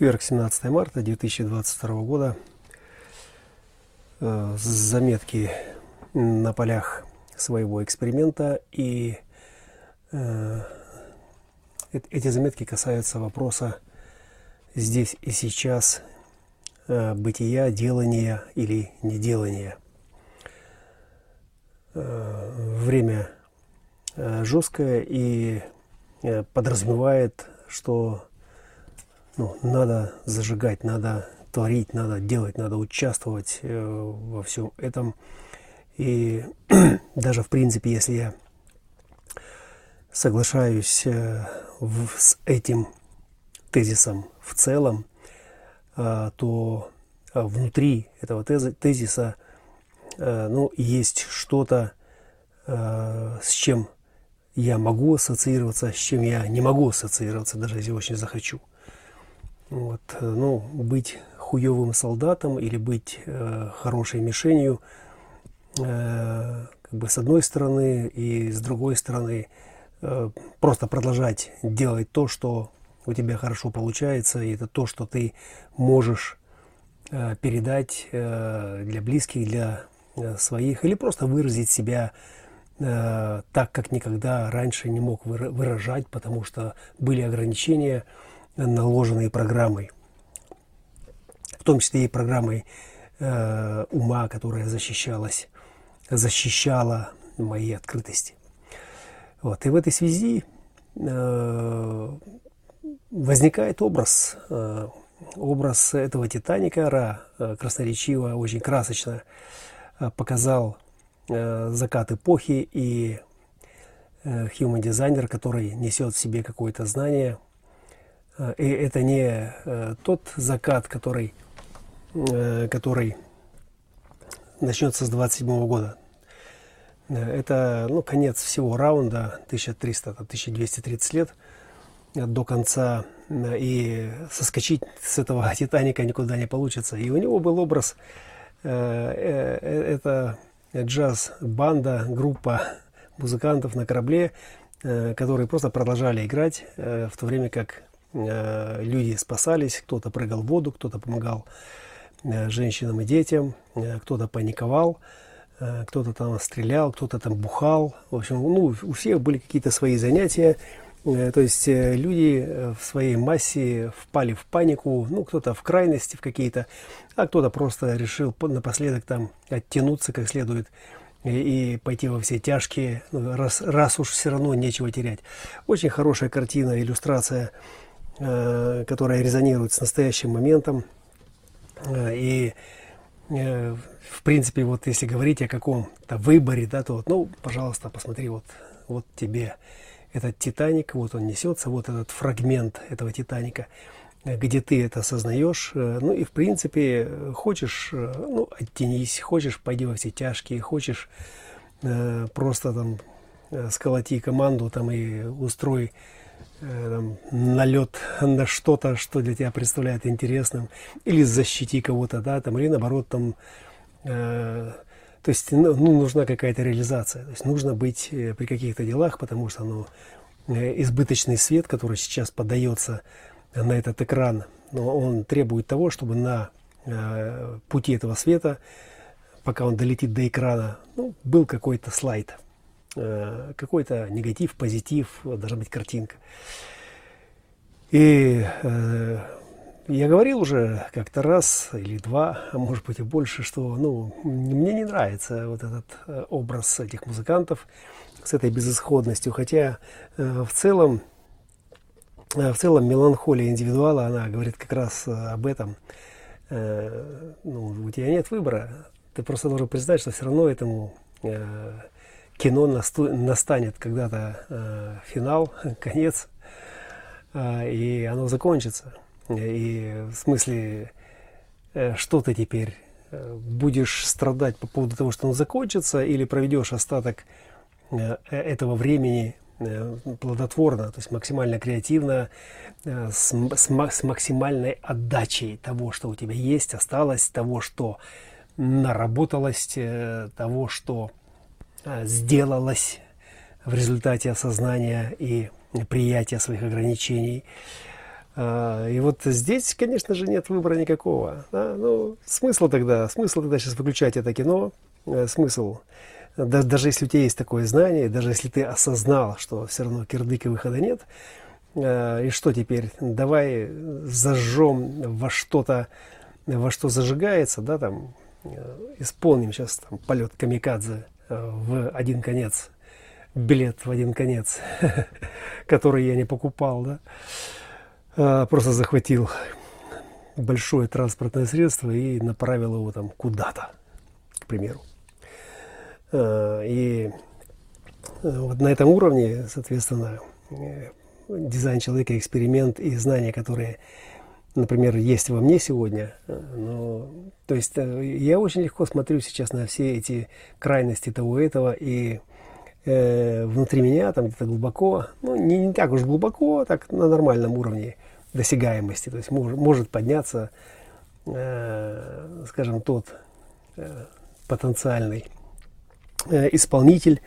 Четверг, 17 марта 2022 года. Э, заметки на полях своего эксперимента. И э, эти заметки касаются вопроса здесь и сейчас э, бытия, делания или неделания. Время жесткое и подразумевает, что ну, надо зажигать, надо творить, надо делать, надо участвовать э, во всем этом. И даже в принципе, если я соглашаюсь э, в, с этим тезисом в целом, э, то э, внутри этого теза, тезиса э, ну, есть что-то, э, с чем я могу ассоциироваться, с чем я не могу ассоциироваться, даже если очень захочу. Вот, э, ну, быть хуевым солдатом или быть э, хорошей мишенью, э, как бы с одной стороны, и с другой стороны, э, просто продолжать делать то, что у тебя хорошо получается, и это то, что ты можешь э, передать э, для близких, для э, своих, или просто выразить себя э, так, как никогда раньше не мог выражать, потому что были ограничения, наложенные программой, в том числе и программой э, ума, которая защищалась, защищала мои открытости. Вот. И в этой связи э, возникает образ, э, образ этого Титаника Ра, э, красноречиво, очень красочно э, показал э, закат эпохи и э, human дизайнер, который несет в себе какое-то знание – и это не э, тот закат, который, э, который начнется с 27 года. Это ну, конец всего раунда 1300-1230 лет до конца. И соскочить с этого Титаника никуда не получится. И у него был образ, это джаз-банда, группа музыкантов на корабле, которые просто продолжали играть, в то время как Э, люди спасались, кто-то прыгал в воду, кто-то помогал э, женщинам и детям, э, кто-то паниковал, кто-то там стрелял, кто-то там бухал. В общем, ну, у всех были какие-то свои занятия. То есть люди в своей массе впали в панику, ну, кто-то в крайности в какие-то, а кто-то просто решил напоследок там оттянуться как следует и, пойти во все тяжкие, ну, раз, раз уж все равно нечего терять. Очень хорошая картина, иллюстрация Э, которая резонирует с настоящим моментом. Э, и, э, в принципе, вот если говорить о каком-то выборе, да, то вот, ну, пожалуйста, посмотри, вот, вот тебе этот Титаник, вот он несется, вот этот фрагмент этого Титаника, где ты это осознаешь, ну и в принципе хочешь, ну, оттянись, хочешь, пойди во все тяжкие, хочешь просто там сколоти команду там и устрой Э, там, налет на что-то, что для тебя представляет интересным, или защити кого-то, да, там, или наоборот, там, э, то есть, ну, ну, нужна какая-то реализация, то есть, нужно быть э, при каких-то делах, потому что, ну, э, избыточный свет, который сейчас подается на этот экран, но он требует того, чтобы на э, пути этого света, пока он долетит до экрана, ну, был какой-то слайд, Э, какой-то негатив, позитив, должна быть картинка. И э, я говорил уже как-то раз или два, а может быть и больше, что ну, мне не нравится вот этот э, образ этих музыкантов с этой безысходностью, хотя э, в целом э, в целом меланхолия индивидуала, она говорит как раз об этом. Э, ну, у тебя нет выбора, ты просто должен признать, что все равно этому э, кино настанет когда-то э, финал, конец, э, и оно закончится. И в смысле, э, что ты теперь э, будешь страдать по поводу того, что оно закончится, или проведешь остаток э, этого времени э, плодотворно, то есть максимально креативно, э, с, с, с максимальной отдачей того, что у тебя есть, осталось, того, что наработалось, э, того, что Э, сделалось в результате осознания и приятия своих ограничений. А, и вот здесь, конечно же, нет выбора никакого. Да? Ну, смысл тогда, смысл тогда сейчас выключать это кино, э, смысл. Даже если у тебя есть такое знание, даже если ты осознал, что все равно кирдыка выхода нет, э, и что теперь? Давай зажжем во что-то, во что зажигается, да, там, э, исполним сейчас там полет камикадзе в один конец, билет в один конец, который я не покупал, да. А, просто захватил большое транспортное средство и направил его там куда-то, к примеру. А, и э, вот на этом уровне, соответственно, э, дизайн человека, эксперимент и знания, которые, например, есть во мне сегодня. Э, но, то есть я очень легко смотрю сейчас на все эти крайности того этого и э, внутри меня, там где-то глубоко, ну не, не так уж глубоко, так на нормальном уровне досягаемости, то есть может, может подняться, э, скажем, тот э, потенциальный э, исполнитель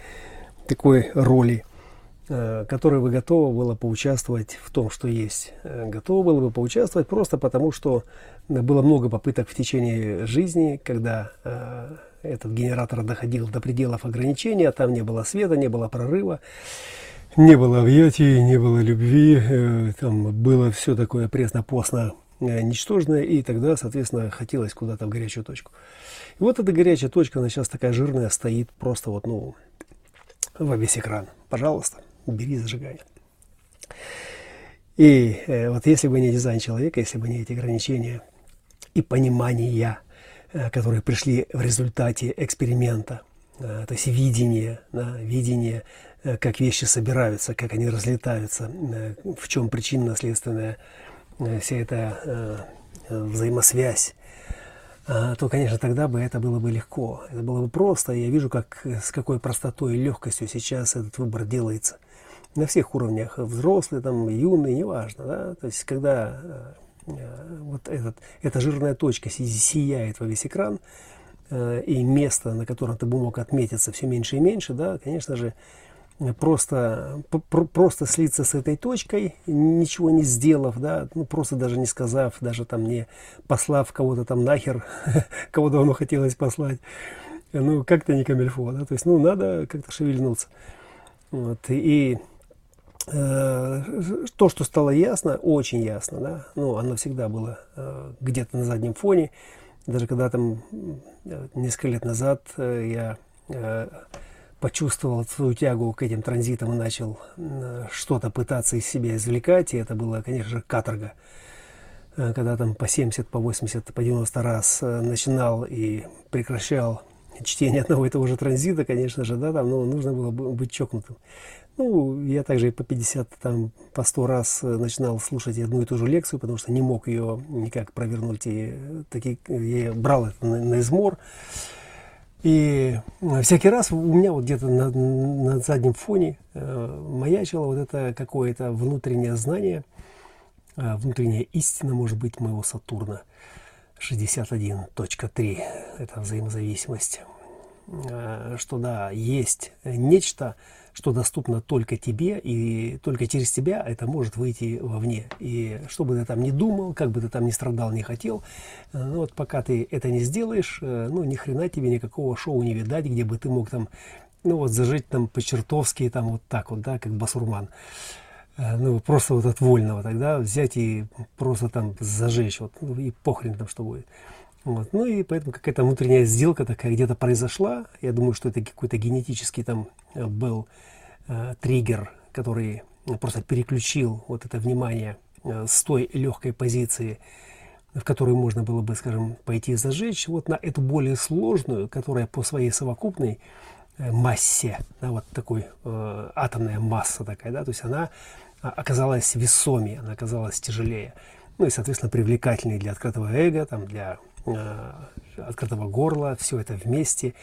такой роли, э, который бы готово было поучаствовать в том, что есть. Э, готово было бы поучаствовать просто потому, что было много попыток в течение жизни, когда э, этот генератор доходил до пределов ограничения, там не было света, не было прорыва, не было объятий, не было любви, там было все такое пресно-постно ничтожное, и тогда, соответственно, хотелось куда-то в горячую точку. И вот эта горячая точка, она сейчас такая жирная, стоит просто вот, ну, во весь экран. Пожалуйста, бери зажигание. И э, вот если бы не дизайн человека, если бы не эти ограничения и понимания, э, которые пришли в результате эксперимента, э, то есть видение, да, видение как вещи собираются, как они разлетаются, в чем причинно-следственная вся эта взаимосвязь, то, конечно, тогда бы это было бы легко. Это было бы просто. Я вижу, как, с какой простотой и легкостью сейчас этот выбор делается. На всех уровнях. Взрослый, там, юный, неважно. Да? То есть, когда вот этот, эта жирная точка сияет во весь экран, и место, на котором ты бы мог отметиться, все меньше и меньше, да, конечно же, просто, просто слиться с этой точкой, ничего не сделав, да, ну, просто даже не сказав, даже там не послав кого-то там нахер, кого давно хотелось послать, ну, как-то не камельфо, да, то есть, ну, надо как-то шевельнуться. Вот, и э, то, что стало ясно, очень ясно, да, ну, оно всегда было э, где-то на заднем фоне, даже когда там э, несколько лет назад э, я э, почувствовал свою тягу к этим транзитам и начал э, что-то пытаться из себя извлекать, и это было, конечно же, каторга. Э, когда там по 70, по 80, по 90 раз э, начинал и прекращал чтение одного и того же транзита, конечно же, да, там, ну, нужно было быть чокнутым. Ну, я также по 50, там, по 100 раз начинал слушать одну и ту же лекцию, потому что не мог ее никак провернуть, и таки, я брал это на, на измор. И всякий раз у меня вот где-то на, на заднем фоне э, маячило вот это какое-то внутреннее знание, э, внутренняя истина, может быть, моего Сатурна 61.3. Это взаимозависимость. Э, что да, есть нечто, что доступно только тебе, и только через тебя это может выйти вовне. И что бы ты там ни думал, как бы ты там ни страдал, не хотел, э, ну вот пока ты это не сделаешь, э, ну ни хрена тебе никакого шоу не видать, где бы ты мог там, ну вот зажить там по-чертовски, там вот так вот, да, как басурман. Э, ну, просто вот от вольного тогда взять и просто там зажечь, вот, ну, и похрен там что будет. Вот. Ну и поэтому какая-то внутренняя сделка такая где-то произошла. Я думаю, что это какой-то генетический там э, был э, триггер, который просто переключил вот это внимание э, с той легкой позиции, в которую можно было бы, скажем, пойти зажечь, вот на эту более сложную, которая по своей совокупной массе, да, вот такой э, атомная масса такая, да, то есть она а, оказалась весомее, она оказалась тяжелее, ну и, соответственно, привлекательнее для открытого эго, там, для Э, открытого горла, все это вместе.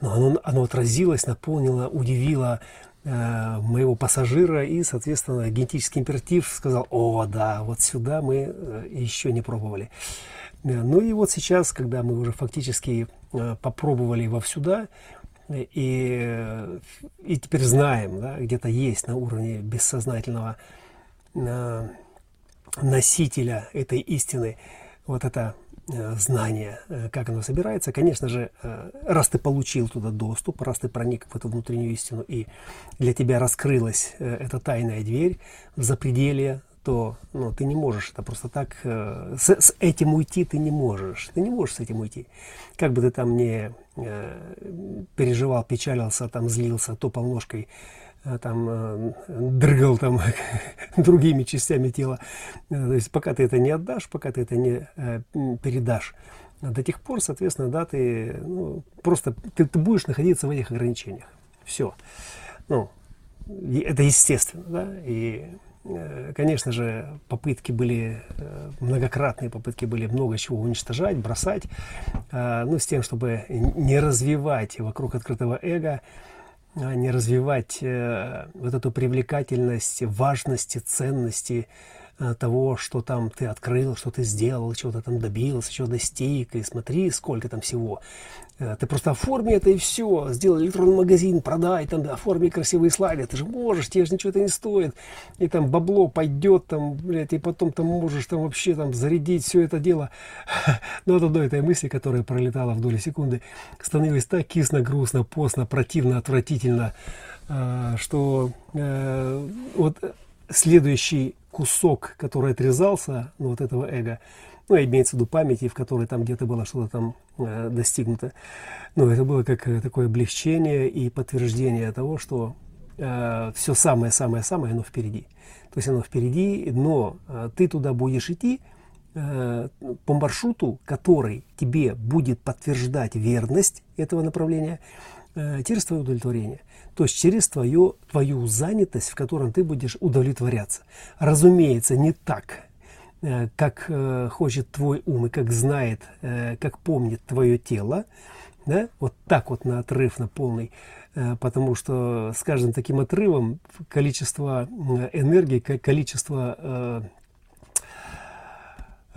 Но оно, оно отразилось, наполнило, удивило э, моего пассажира, и, соответственно, генетический императив сказал, о, да, вот сюда мы э, еще не пробовали. Э, ну и вот сейчас, когда мы уже фактически э, попробовали во сюда, и, и теперь знаем, да, где-то есть на уровне бессознательного э, носителя этой истины, вот это э, знание, э, как оно собирается, конечно же, раз ты получил туда доступ, раз ты проник в эту внутреннюю истину, и для тебя раскрылась эта тайная дверь в запределье, то ну, ты не можешь это просто так, с, с этим уйти ты не можешь, ты не можешь с этим уйти. Как бы ты там не переживал, печалился, там злился, топал ножкой, Э, там э, дрыгал там другими частями тела. Э, то есть пока ты это не отдашь, пока ты это не передашь, до тех пор, соответственно, да, ты ну, просто ты, ты будешь находиться в этих ограничениях. Все. Ну, это естественно, да, и конечно же, попытки были, многократные попытки были много чего уничтожать, бросать, ну, с тем, чтобы не развивать вокруг открытого эго не развивать э, вот эту привлекательность, важности, ценности э, того, что там ты открыл, что ты сделал, чего-то там добился, чего достиг, и смотри, сколько там всего. Э, ты просто оформи это и все, сделай электронный магазин, продай, там, оформи красивые слайды, ты же можешь, тебе же ничего это не стоит, и там бабло пойдет, там, блядь, и потом там можешь там вообще там зарядить все это дело. Но от одной этой мысли, которая пролетала в доли секунды, становилось так кисно, грустно, постно, противно, отвратительно, э, что э, вот следующий кусок, который отрезался, ну, вот этого эго, ну, имеется в виду памяти, в которой там где-то было что-то там э, достигнуто. Ну, это было как э, такое облегчение и подтверждение того, что э, все самое-самое-самое, оно впереди. То есть оно впереди, но э, ты туда будешь идти э, по маршруту, который тебе будет подтверждать верность этого направления, э, через твое удовлетворение. То есть через твою, твою занятость, в котором ты будешь удовлетворяться. Разумеется, не так, Э, как э, хочет твой ум и как знает, э, как помнит твое тело, да, вот так вот на отрыв, на полный, потому что с каждым таким отрывом количество энергии, количество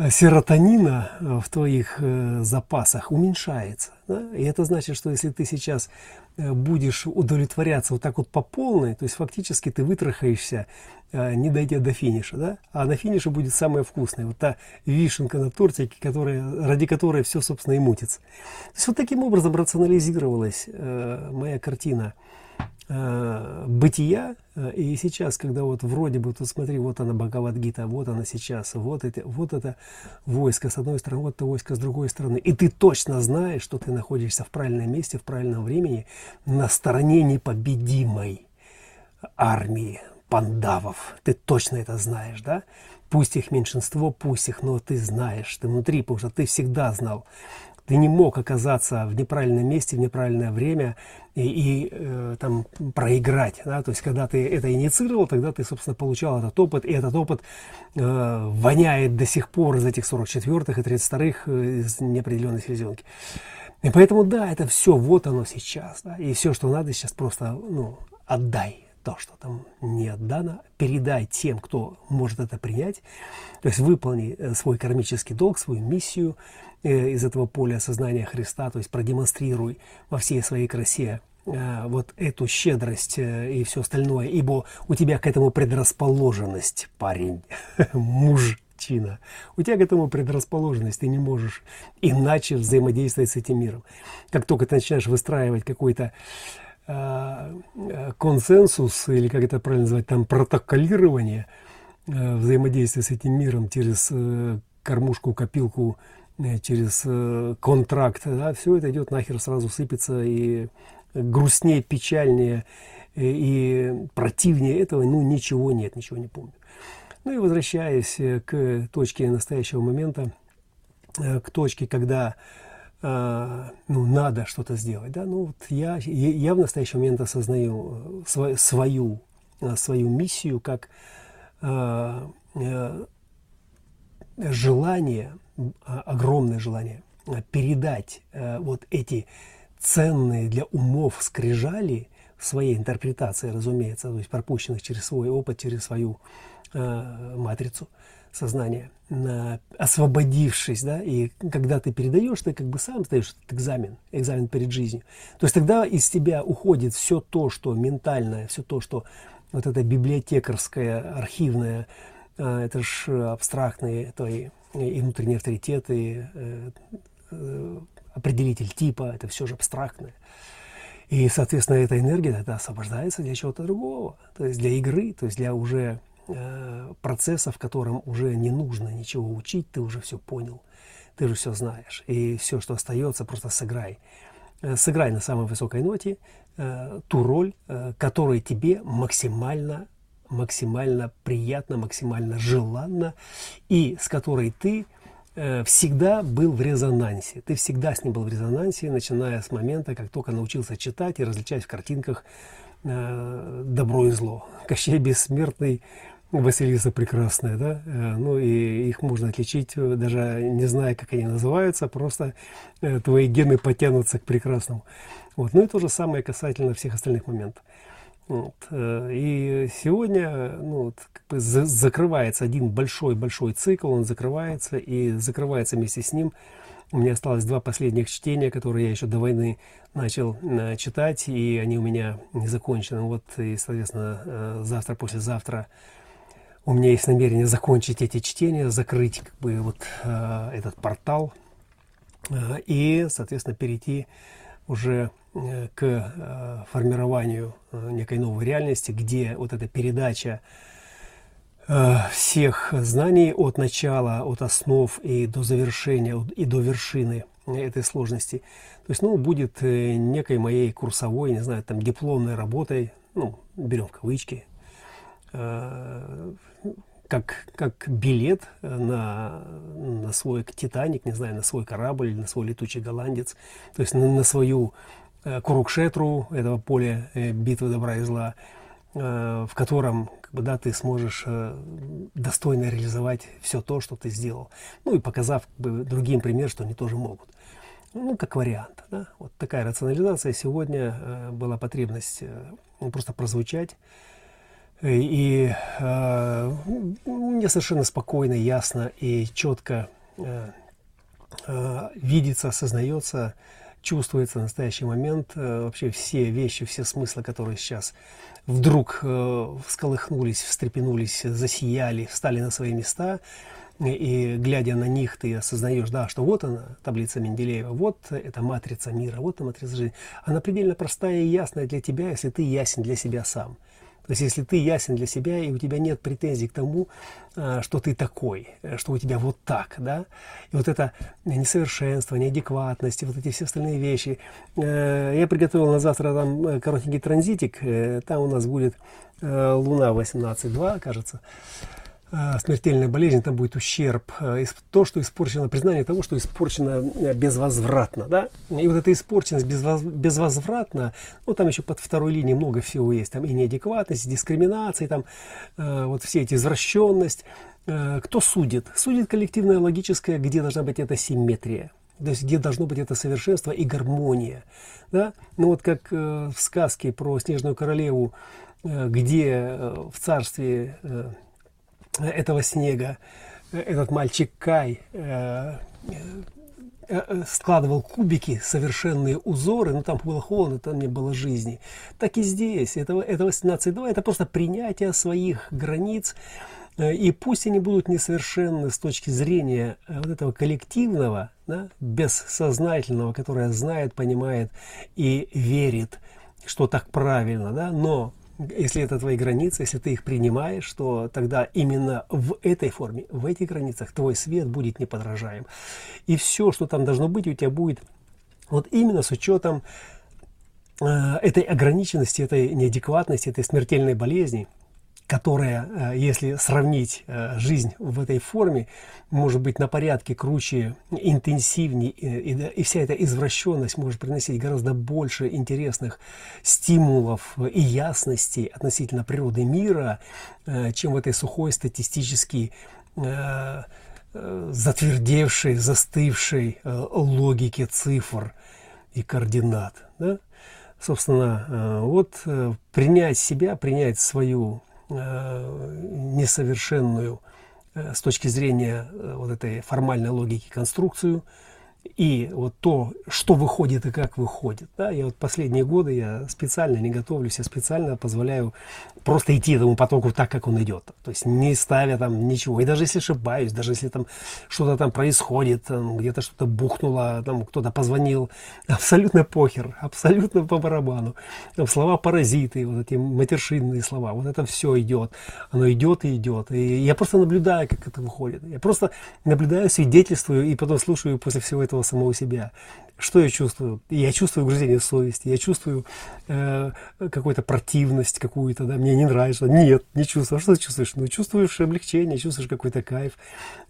серотонина в твоих запасах уменьшается. Да? И это значит, что если ты сейчас Э, будешь удовлетворяться вот так вот по полной, то есть фактически ты вытрахаешься, э, не дойдя до финиша, да? а на финише будет самое вкусное, вот та вишенка на тортике, которая, ради которой все, собственно, и мутится. То есть вот таким образом рационализировалась э, моя картина – э, бытия. Э, и сейчас, когда вот вроде бы, тут смотри, вот она Бхагавадгита, вот она сейчас, вот это, вот это войско с одной стороны, вот это войско с другой стороны. И ты точно знаешь, что ты находишься в правильном месте, в правильном времени, на стороне непобедимой армии пандавов. Ты точно это знаешь, да? Пусть их меньшинство, пусть их, но ты знаешь, ты внутри, потому что ты всегда знал, ты не мог оказаться в неправильном месте в неправильное время и, и э, там проиграть. Да? То есть, когда ты это инициировал, тогда ты, собственно, получал этот опыт, и этот опыт э, воняет до сих пор из этих 44-х и 32-х э, из неопределенной селезенки. И поэтому, да, это все, вот оно сейчас. Да? И все, что надо сейчас, просто ну, отдай то, что там не отдано, передай тем, кто может это принять. То есть выполни э, свой кармический долг, свою миссию, Э, из этого поля сознания Христа, то есть продемонстрируй во всей своей красе э, вот эту щедрость и все остальное, ибо у тебя к этому предрасположенность, парень, мужчина. У тебя к этому предрасположенность, ты не можешь иначе взаимодействовать с этим миром. Как только ты начинаешь выстраивать какой-то консенсус, или как это правильно называть, там протоколирование взаимодействия с этим миром через кормушку, копилку Э, через э, контракт, да, все это идет нахер сразу сыпется и грустнее, печальнее э, и противнее этого, ну, ничего нет, ничего не помню. Ну и возвращаясь к точке настоящего момента, к точке, когда ну, надо что-то сделать, да, ну, вот я, я в настоящий момент осознаю свою, свою, свою миссию как желание а, огромное желание а, передать э, вот эти ценные для умов скрижали своей интерпретации, разумеется, то есть пропущенных через свой опыт, через свою э, матрицу сознания, э, освободившись, да, и когда ты передаешь, ты как бы сам сдаешь этот экзамен, экзамен перед жизнью. То есть тогда из тебя уходит все то, что ментальное, все то, что вот это библиотекарское, архивное, это же абстрактные твои и внутренние авторитеты, определитель типа, это все же абстрактное. И, соответственно, эта энергия тогда освобождается для чего-то другого, то есть для игры, то есть для уже э, процесса, в котором уже не нужно ничего учить, ты уже все понял, ты уже все знаешь. И все, что остается, просто сыграй. Э, сыграй на самой высокой ноте э, ту роль, э, которая тебе максимально, максимально приятна, максимально желанна, и с которой ты всегда был в резонансе. Ты всегда с ним был в резонансе, начиная с момента, как только научился читать и различать в картинках добро и зло. Кощей бессмертный, Василиса прекрасная, да, э, ну и их можно отличить, даже не зная, как они называются, просто твои гены потянутся к прекрасному. Вот. Ну и то же самое касательно всех остальных моментов. Вот. Э, и сегодня ну, вот, как бы за закрывается один большой-большой цикл, он закрывается, и закрывается вместе с ним. У меня осталось два последних чтения, которые я еще до войны начал э, читать, и они у меня не закончены. Вот, и, соответственно, э, завтра, послезавтра у меня есть намерение закончить эти чтения, закрыть как бы вот э, этот портал э, и, соответственно, перейти уже Э, к формированию некой новой реальности, где вот эта передача всех знаний от начала, от основ и до завершения, и до вершины этой сложности. То есть, ну, будет некой моей курсовой, не знаю, там, дипломной работой, ну, берем в кавычки, как, как билет на, на свой Титаник, не знаю, на свой корабль, на свой летучий голландец, то есть на, на свою Э, Курукшетру, этого поля э, битвы добра и зла, э, в котором как бы, да, ты сможешь достойно реализовать все то, что ты сделал. Ну и показав как бы, другим пример, что они тоже могут. Ну, как вариант. Да? Вот такая рационализация сегодня была потребность просто прозвучать. И э, мне совершенно спокойно, ясно и четко э, э, видится, осознается, чувствуется настоящий момент э, вообще все вещи, все смыслы, которые сейчас вдруг э, всколыхнулись, встрепенулись, засияли, встали на свои места, и глядя на них, ты осознаешь, да, что вот она, таблица Менделеева, вот эта матрица мира, вот она матрица жизни. Она предельно простая и ясная для тебя, если ты ясен для себя сам. То есть, если ты ясен для себя, и у тебя нет претензий к тому, а, что ты такой, что у тебя вот так, да, и вот это несовершенство, неадекватность, вот эти все остальные вещи. Э, я приготовил на завтра там э, коротенький транзитик, э, там у нас будет Луна 18.2, кажется. А, смертельная болезнь, там будет ущерб, а, то, что испорчено, признание того, что испорчено э, безвозвратно, да, и вот эта испорченность безвоз, безвозвратно, ну, там еще под второй линией много всего есть, там и неадекватность, и дискриминация, там э, вот все эти извращенность, э, кто судит? Судит коллективное логическое, где должна быть эта симметрия, то есть где должно быть это совершенство и гармония, да, ну, вот как в сказке про Снежную Королеву, где в царстве этого снега этот мальчик Кай э, э, складывал кубики, совершенные узоры, но там было холодно, там не было жизни. Так и здесь. Это, это 18.2, это просто принятие своих границ, э, и пусть они будут несовершенны с точки зрения вот этого коллективного, да, бессознательного, которое знает, понимает и верит, что так правильно, да, но если это твои границы, если ты их принимаешь, то тогда именно в этой форме, в этих границах твой свет будет неподражаем. И все, что там должно быть, у тебя будет вот именно с учетом э, этой ограниченности, этой неадекватности, этой смертельной болезни – которая, э, если сравнить э, жизнь в этой форме, может быть на порядке круче, интенсивнее, и, вся эта извращенность может приносить гораздо больше интересных стимулов и ясности относительно природы мира, э, чем в этой сухой статистически затвердевшей, застывшей логике цифр и координат. Да? Собственно, вот принять себя, принять свою Э, несовершенную э, с точки зрения э, вот этой формальной логики конструкцию, и вот то, что выходит и как выходит. Да? Я вот последние годы я специально не готовлюсь, я специально позволяю просто идти этому потоку так, как он идет. То есть не ставя там ничего. И даже если ошибаюсь, даже если там что-то там происходит, где-то что-то бухнуло, там кто-то позвонил, абсолютно похер, абсолютно по барабану. Там слова паразиты, вот эти матершинные слова, вот это все идет. Оно идет и идет. И я просто наблюдаю, как это выходит. Я просто наблюдаю, свидетельствую и потом слушаю после всего этого самого себя. Что я чувствую? Я чувствую угрызение совести, я чувствую э, какую-то противность какую-то, да, мне не нравится. Нет, не чувствую. А что ты чувствуешь? Ну, чувствуешь облегчение, чувствуешь какой-то кайф,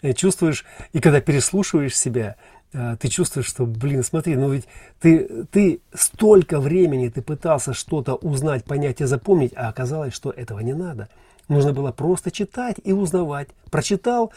э, чувствуешь, и когда переслушиваешь себя, э, ты чувствуешь, что, блин, смотри, ну ведь ты, ты столько времени ты пытался что-то узнать, понять и запомнить, а оказалось, что этого не надо. Нужно было просто читать и узнавать. Прочитал,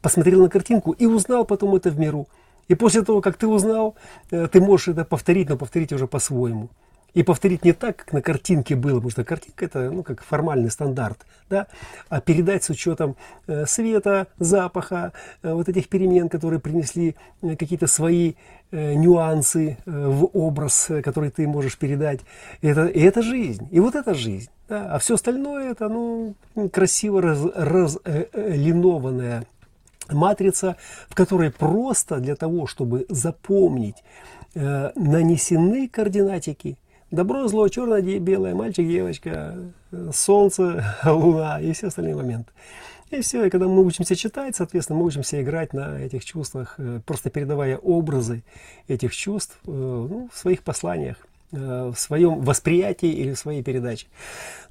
посмотрел на картинку и узнал потом это в миру. И после того, как ты узнал, э, ты можешь это повторить, но повторить уже по-своему. И повторить не так, как на картинке было, потому что картинка это ну, как формальный стандарт, да? а передать с учетом э, света, запаха, э, вот этих перемен, которые принесли какие-то свои нюансы в образ, который ты можешь передать. Это, и это жизнь, и вот это жизнь. Да? А все остальное это ну, красиво раз, раз, линованная матрица, в которой просто для того, чтобы запомнить, э, нанесены координатики. Добро, зло, черное, белое, мальчик, девочка, э, солнце, луна и все остальные моменты. И все, и когда мы учимся читать, соответственно, мы учимся играть на этих чувствах, э, просто передавая образы этих чувств ну, в своих посланиях, в своем восприятии или в своей передаче.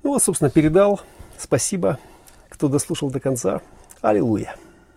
Ну вот, собственно, передал. Спасибо, кто дослушал до конца. Аллилуйя.